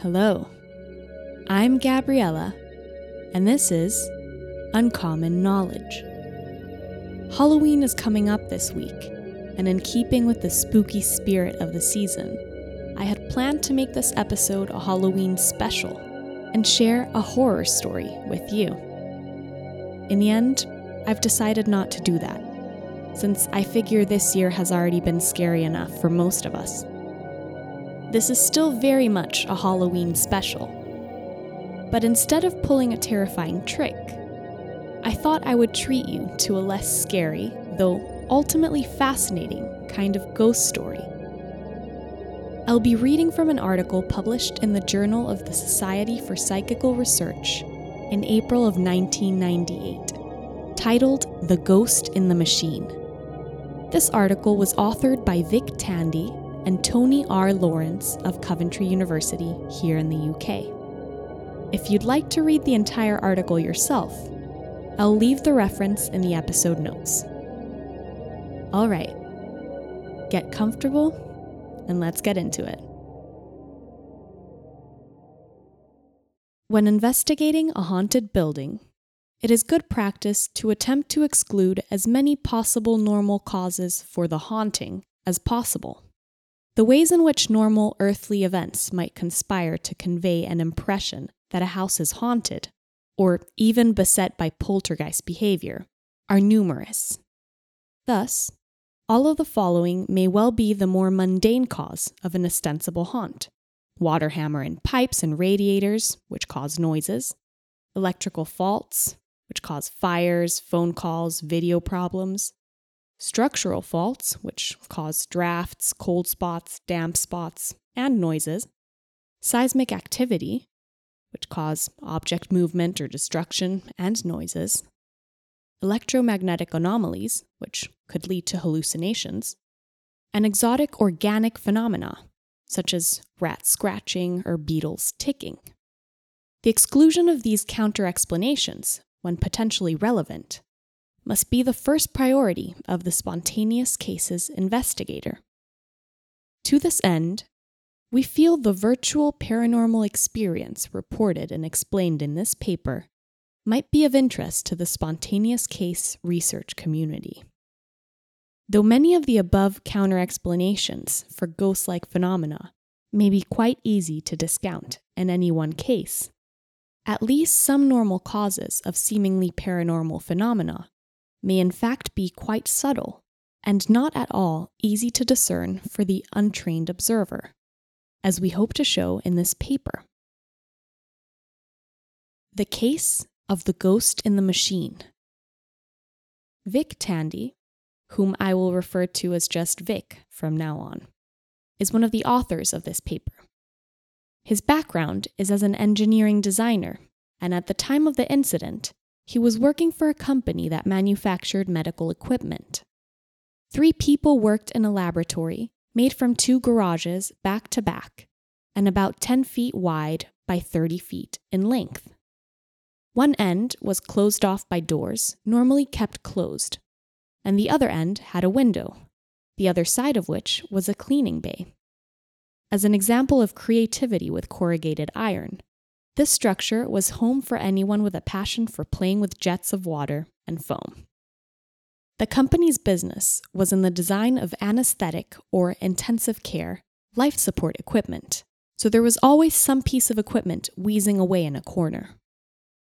Hello, I'm Gabriela, and this is Uncommon Knowledge. Halloween is coming up this week, and in keeping with the spooky spirit of the season, I had planned to make this episode a Halloween special and share a horror story with you. In the end, I've decided not to do that, since I figure this year has already been scary enough for most of us. This is still very much a Halloween special. But instead of pulling a terrifying trick, I thought I would treat you to a less scary, though ultimately fascinating, kind of ghost story. I'll be reading from an article published in the Journal of the Society for Psychical Research in April of 1998, titled The Ghost in the Machine. This article was authored by Vic Tandy and Tony R. Lawrence of Coventry University here in the UK. If you'd like to read the entire article yourself, I'll leave the reference in the episode notes. All right, get comfortable and let's get into it. When investigating a haunted building, it is good practice to attempt to exclude as many possible normal causes for the haunting as possible. The ways in which normal earthly events might conspire to convey an impression that a house is haunted, or even beset by poltergeist behavior, are numerous. Thus, all of the following may well be the more mundane cause of an ostensible haunt. Water hammer in pipes and radiators, which cause noises, electrical faults, which cause fires, phone calls, video problems, structural faults, which cause drafts, cold spots, damp spots, and noises, seismic activity, which cause object movement or destruction and noises, electromagnetic anomalies, which could lead to hallucinations, and exotic organic phenomena, such as rats scratching or beetles ticking. The exclusion of these counter explanations, when potentially relevant, must be the first priority of the spontaneous cases investigator. To this end, we feel the virtual paranormal experience reported and explained in this paper might be of interest to the spontaneous case research community. Though many of the above counter explanations for ghost like phenomena may be quite easy to discount in any one case, at least some normal causes of seemingly paranormal phenomena may in fact be quite subtle and not at all easy to discern for the untrained observer, as we hope to show in this paper. The Case of the Ghost in the Machine. Vic Tandy, whom I will refer to as just Vic from now on, is one of the authors of this paper. His background is as an engineering designer, and at the time of the incident, he was working for a company that manufactured medical equipment. Three people worked in a laboratory made from two garages back to back and about 10 feet wide by 30 feet in length. One end was closed off by doors, normally kept closed, and the other end had a window, the other side of which was a cleaning bay. As an example of creativity with corrugated iron, this structure was home for anyone with a passion for playing with jets of water and foam. The company's business was in the design of anesthetic or intensive care life support equipment, so there was always some piece of equipment wheezing away in a corner.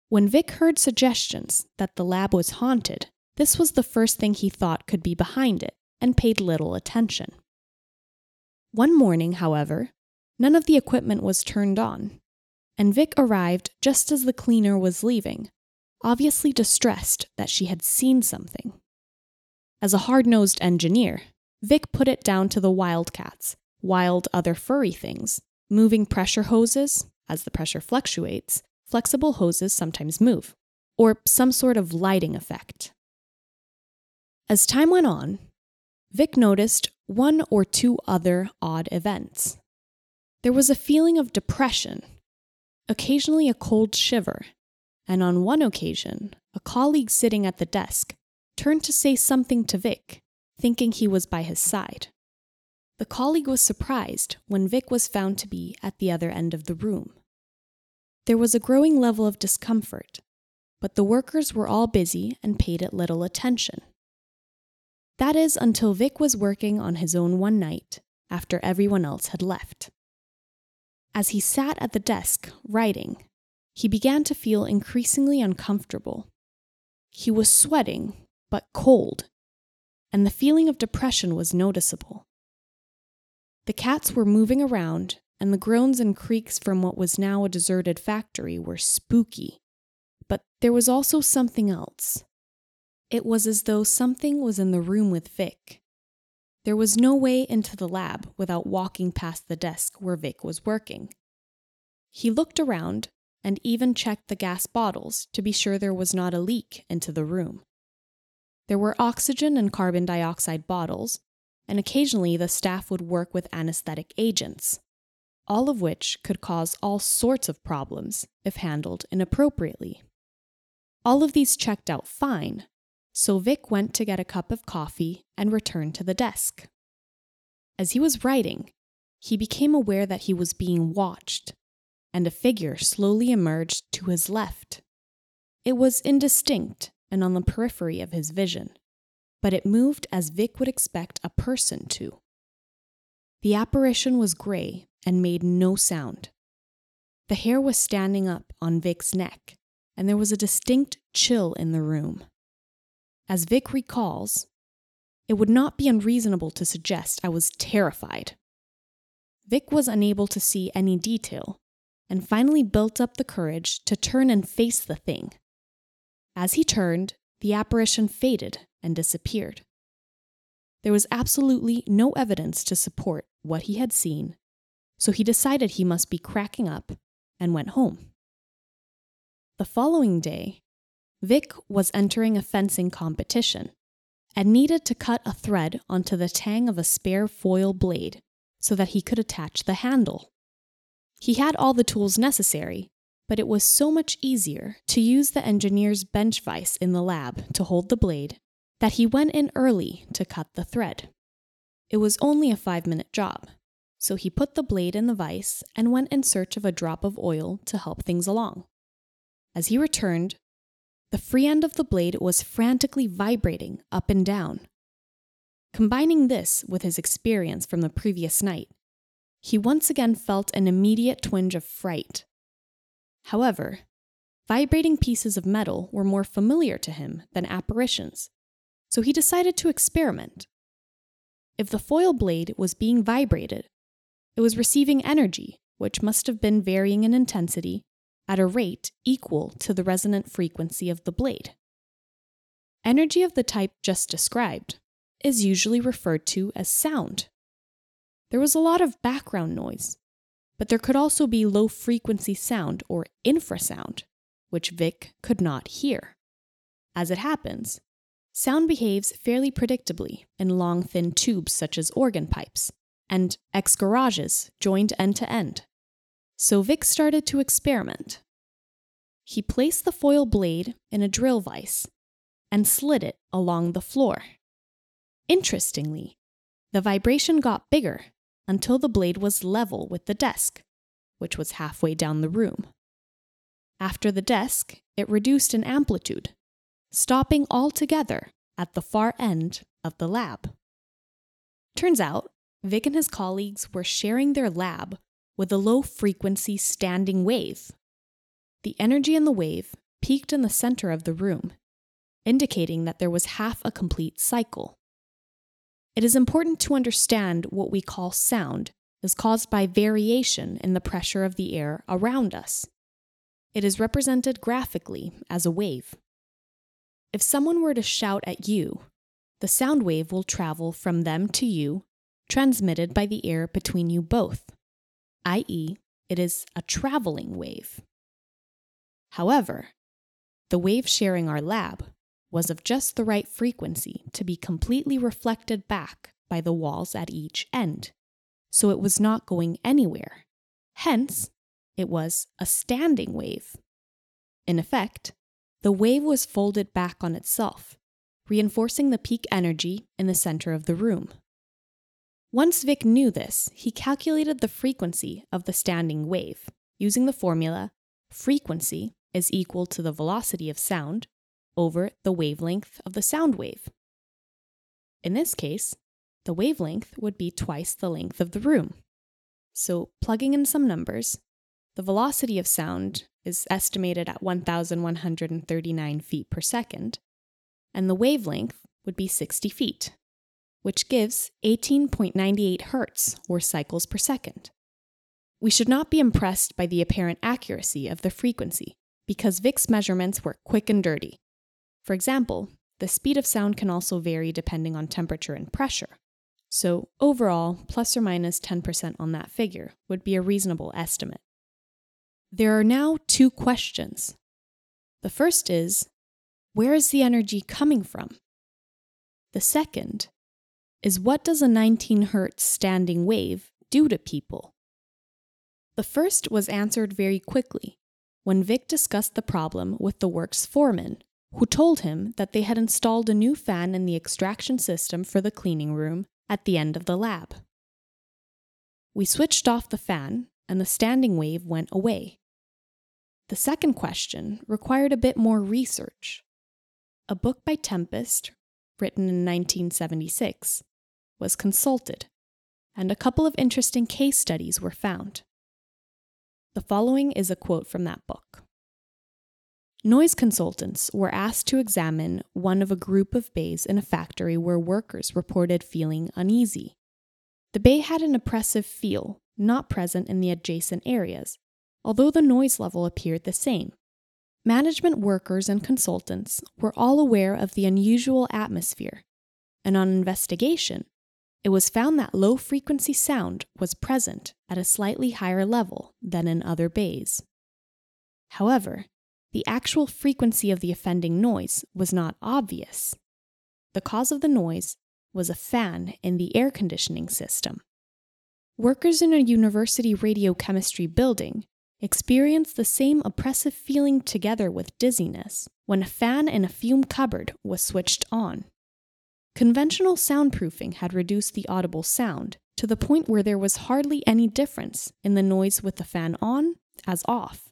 When Vic heard suggestions that the lab was haunted, this was the first thing he thought could be behind it and paid little attention. One morning, however, none of the equipment was turned on, and Vic arrived just as the cleaner was leaving, obviously distressed that she had seen something. As a hard nosed engineer, Vic put it down to the wildcats, wild other furry things, moving pressure hoses, as the pressure fluctuates, flexible hoses sometimes move, or some sort of lighting effect. As time went on, Vic noticed one or two other odd events. There was a feeling of depression occasionally a cold shiver, and on one occasion, a colleague sitting at the desk turned to say something to Vic, thinking he was by his side. the colleague was surprised when Vic was found to be at the other end of the room. There was a growing level of discomfort, but the workers were all busy and paid it little attention. That is until Vic was working on his own one night after everyone else had left. As he sat at the desk writing, he began to feel increasingly uncomfortable. He was sweating, but cold, and the feeling of depression was noticeable. The cats were moving around, and the groans and creaks from what was now a deserted factory were spooky. But there was also something else. It was as though something was in the room with Vic, there was no way into the lab without walking past the desk where Vic was working. He looked around and even checked the gas bottles to be sure there was not a leak into the room. There were oxygen and carbon dioxide bottles, and occasionally the staff would work with anesthetic agents, all of which could cause all sorts of problems if handled inappropriately. All of these checked out fine, so Vic went to get a cup of coffee and returned to the desk. As he was writing, he became aware that he was being watched, and a figure slowly emerged to his left. It was indistinct and on the periphery of his vision, but it moved as Vic would expect a person to. The apparition was gray and made no sound. The hair was standing up on Vic's neck, and there was a distinct chill in the room. As Vic recalls, it would not be unreasonable to suggest I was terrified. Vic was unable to see any detail and finally built up the courage to turn and face the thing. As he turned, the apparition faded and disappeared. There was absolutely no evidence to support what he had seen, so he decided he must be cracking up and went home. The following day, Vic was entering a fencing competition and needed to cut a thread onto the tang of a spare foil blade so that he could attach the handle. He had all the tools necessary, but it was so much easier to use the engineer's bench vise in the lab to hold the blade that he went in early to cut the thread. It was only a five minute job, so he put the blade in the vise and went in search of a drop of oil to help things along. As he returned, the free end of the blade was frantically vibrating up and down. Combining this with his experience from the previous night, he once again felt an immediate twinge of fright. However, vibrating pieces of metal were more familiar to him than apparitions, so he decided to experiment. If the foil blade was being vibrated, it was receiving energy, which must have been varying in intensity at a rate equal to the resonant frequency of the blade. Energy of the type just described is usually referred to as sound. There was a lot of background noise, but there could also be low frequency sound or infrasound, which Vic could not hear. As it happens, sound behaves fairly predictably in long, thin tubes such as organ pipes and X garages joined end to end. So Vic started to experiment. He placed the foil blade in a drill vise and slid it along the floor. Interestingly, the vibration got bigger until the blade was level with the desk, which was halfway down the room. After the desk, it reduced in amplitude, stopping altogether at the far end of the lab. Turns out, Vic and his colleagues were sharing their lab with a low frequency standing wave. The energy in the wave peaked in the center of the room, indicating that there was half a complete cycle. It is important to understand what we call sound is caused by variation in the pressure of the air around us. It is represented graphically as a wave. If someone were to shout at you, the sound wave will travel from them to you, transmitted by the air between you both i.e., it is a traveling wave. However, the wave sharing our lab was of just the right frequency to be completely reflected back by the walls at each end, so it was not going anywhere. Hence, it was a standing wave. In effect, the wave was folded back on itself, reinforcing the peak energy in the center of the room. Once Vic knew this, he calculated the frequency of the standing wave using the formula frequency is equal to the velocity of sound over the wavelength of the sound wave. In this case, the wavelength would be twice the length of the room. So, plugging in some numbers, the velocity of sound is estimated at 1,139 feet per second, and the wavelength would be 60 feet, which gives 18.98 hertz or cycles per second. We should not be impressed by the apparent accuracy of the frequency because Vic's measurements were quick and dirty. For example, the speed of sound can also vary depending on temperature and pressure. So, overall, plus or minus 10% on that figure would be a reasonable estimate. There are now two questions. The first is where is the energy coming from? The second is what does a 19 hertz standing wave do to people? The first was answered very quickly when Vic discussed the problem with the works foreman, who told him that they had installed a new fan in the extraction system for the cleaning room at the end of the lab. We switched off the fan, and the standing wave went away. The second question required a bit more research. A book by Tempest, written in 1976, was consulted, and a couple of interesting case studies were found. The following is a quote from that book. Noise consultants were asked to examine one of a group of bays in a factory where workers reported feeling uneasy. The bay had an oppressive feel, not present in the adjacent areas, although the noise level appeared the same. Management workers and consultants were all aware of the unusual atmosphere, and on investigation, it was found that low frequency sound was present at a slightly higher level than in other bays. However, the actual frequency of the offending noise was not obvious. The cause of the noise was a fan in the air conditioning system. Workers in a university radiochemistry building experienced the same oppressive feeling together with dizziness when a fan in a fume cupboard was switched on. Conventional soundproofing had reduced the audible sound to the point where there was hardly any difference in the noise with the fan on as off.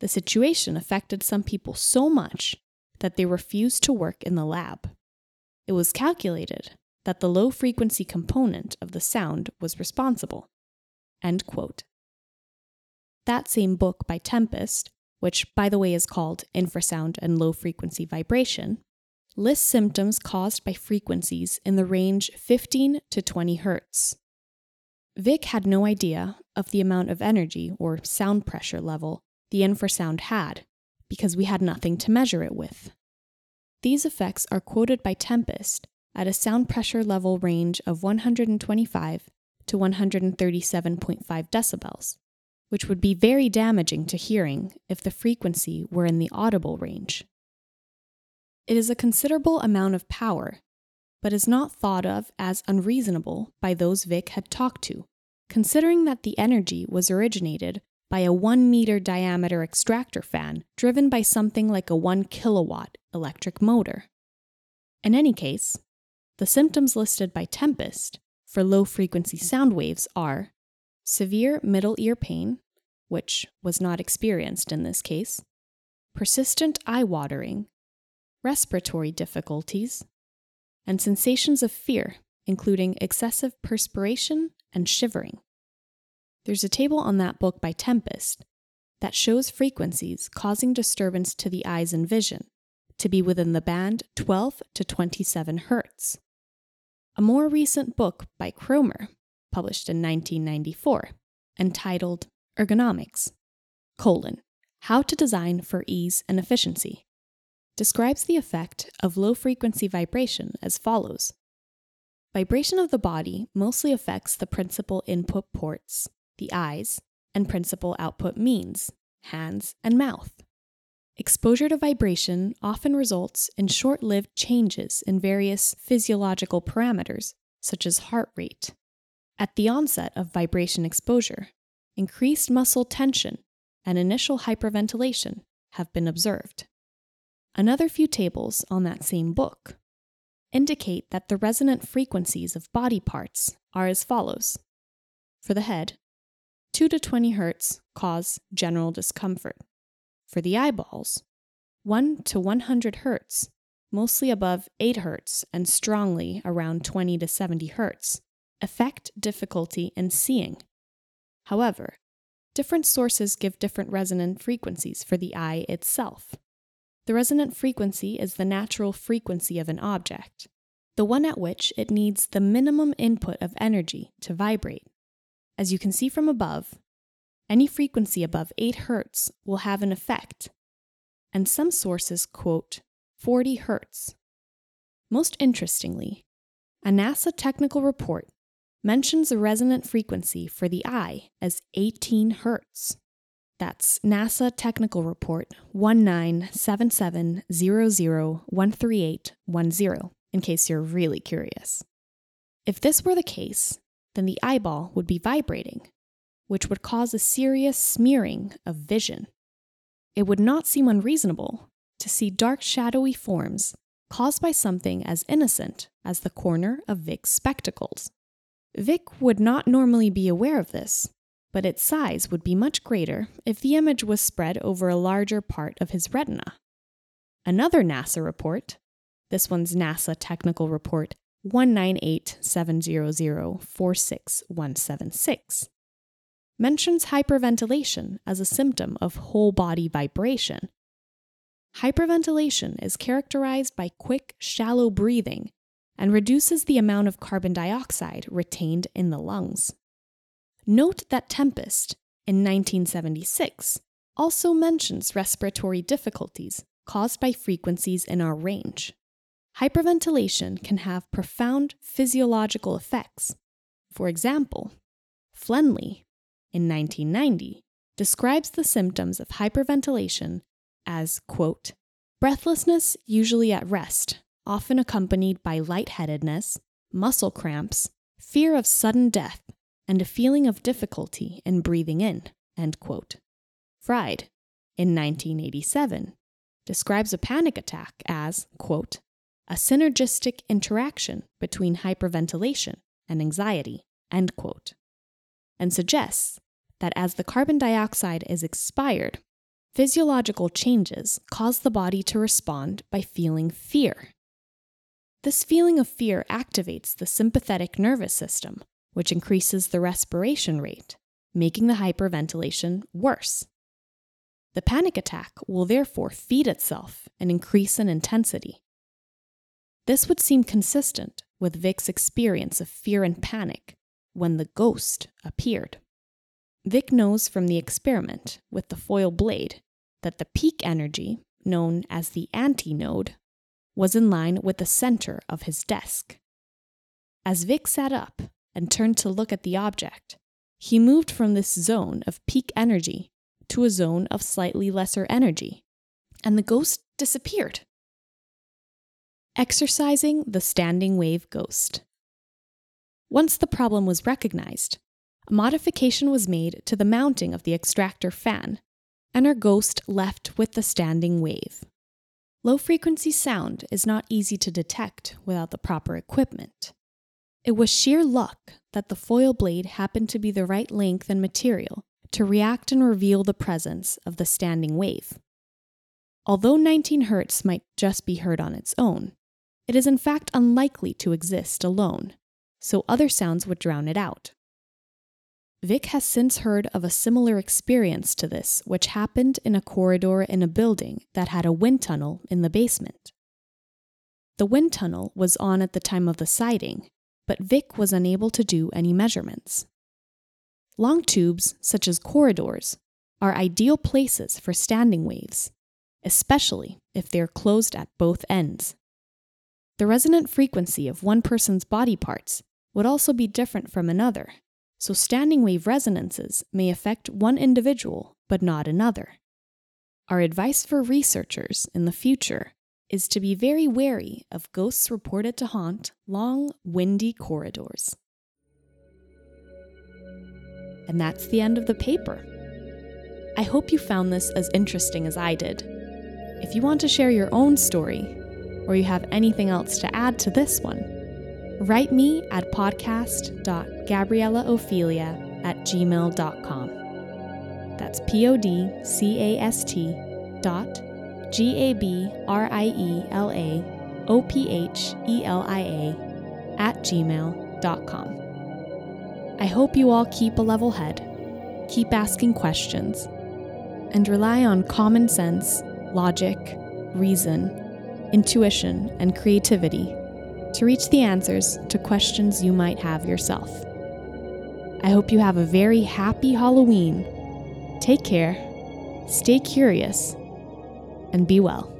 The situation affected some people so much that they refused to work in the lab. It was calculated that the low frequency component of the sound was responsible. That same book by Tempest, which by the way is called Infrasound and Low Frequency Vibration, lists symptoms caused by frequencies in the range 15 to 20 hertz. Vic had no idea of the amount of energy or sound pressure level the infrasound had because we had nothing to measure it with. These effects are quoted by Tempest at a sound pressure level range of 125 to 137.5 decibels, which would be very damaging to hearing if the frequency were in the audible range. It is a considerable amount of power, but is not thought of as unreasonable by those Vic had talked to, considering that the energy was originated by a 1 meter diameter extractor fan driven by something like a 1 kilowatt electric motor. In any case, the symptoms listed by Tempest for low frequency sound waves are severe middle ear pain, which was not experienced in this case, persistent eye watering, respiratory difficulties, and sensations of fear, including excessive perspiration and shivering. There's a table on that book by Tempest that shows frequencies causing disturbance to the eyes and vision to be within the band 12 to 27 Hz. A more recent book by Kroemer, published in 1994, entitled Ergonomics, colon, How to Design for Ease and Efficiency, describes the effect of low frequency vibration as follows Vibration of the body mostly affects the principal input ports, the eyes, and principal output means, hands and mouth. Exposure to vibration often results in short lived changes in various physiological parameters, such as heart rate. At the onset of vibration exposure, increased muscle tension and initial hyperventilation have been observed. Another few tables on that same book. indicate that the resonant frequencies of body parts are as follows. For the head, 2 to 20 Hz cause general discomfort. For the eyeballs, 1 to 100 Hz, mostly above 8 Hz and strongly around 20 to 70 Hz, affect difficulty in seeing. However, different sources give different resonant frequencies for the eye itself. The resonant frequency is the natural frequency of an object, the one at which it needs the minimum input of energy to vibrate. As you can see from above, any frequency above 8 Hz will have an effect, and some sources quote 40 Hz. Most interestingly, a NASA technical report mentions a resonant frequency for the eye as 18 Hz. That's NASA Technical Report 197700138110, in case you're really curious. If this were the case, then the eyeball would be vibrating, which would cause a serious smearing of vision. It would not seem unreasonable to see dark, shadowy forms caused by something as innocent as the corner of Vic's spectacles. Vic would not normally be aware of this, but its size would be much greater if the image was spread over a larger part of his retina. Another NASA report, this one's NASA Technical Report 19870046176, mentions hyperventilation as a symptom of whole body vibration. Hyperventilation is characterized by quick, shallow breathing and reduces the amount of carbon dioxide retained in the lungs. Note that Tempest, in 1976, also mentions respiratory difficulties caused by frequencies in our range. Hyperventilation can have profound physiological effects. For example, Flenley, in 1990, describes the symptoms of hyperventilation as, quote, breathlessness usually at rest often accompanied by lightheadedness, muscle cramps, fear of sudden death, and a feeling of difficulty in breathing in. End quote. Fried, in 1987, describes a panic attack as, quote, a synergistic interaction between hyperventilation and anxiety, end quote, and suggests that as the carbon dioxide is expired, physiological changes cause the body to respond by feeling fear this feeling of fear activates the sympathetic nervous system, which increases the respiration rate, making the hyperventilation worse. The panic attack will therefore feed itself and increase in intensity. This would seem consistent with Vic's experience of fear and panic when the ghost appeared. Vic knows from the experiment with the foil blade that the peak energy, known as the antinode, was in line with the center of his desk. As Vic sat up and turned to look at the object, he moved from this zone of peak energy to a zone of slightly lesser energy, and the ghost disappeared. Exercising the standing wave ghost. Once the problem was recognized, a modification was made to the mounting of the extractor fan, and our ghost left with the standing wave. Low frequency sound is not easy to detect without the proper equipment. It was sheer luck that the foil blade happened to be the right length and material to react and reveal the presence of the standing wave. Although 19 Hz might just be heard on its own, it is in fact unlikely to exist alone, so other sounds would drown it out. Vic has since heard of a similar experience to this, which happened in a corridor in a building that had a wind tunnel in the basement. The wind tunnel was on at the time of the sighting, but Vic was unable to do any measurements. Long tubes, such as corridors, are ideal places for standing waves, especially if they are closed at both ends. The resonant frequency of one person's body parts would also be different from another so standing wave resonances may affect one individual but not another. Our advice for researchers in the future is to be very wary of ghosts reported to haunt long, windy corridors. And that's the end of the paper. I hope you found this as interesting as I did. If you want to share your own story, or you have anything else to add to this one, write me at podcast.gabrielaophelia at gmail.com. That's P O D C A S T dot G A B R I E L A O P H E L I A at gmail.com. I hope you all keep a level head, keep asking questions, and rely on common sense, logic, reason, intuition, and creativity to reach the answers to questions you might have yourself. I hope you have a very happy Halloween. Take care, stay curious, and be well.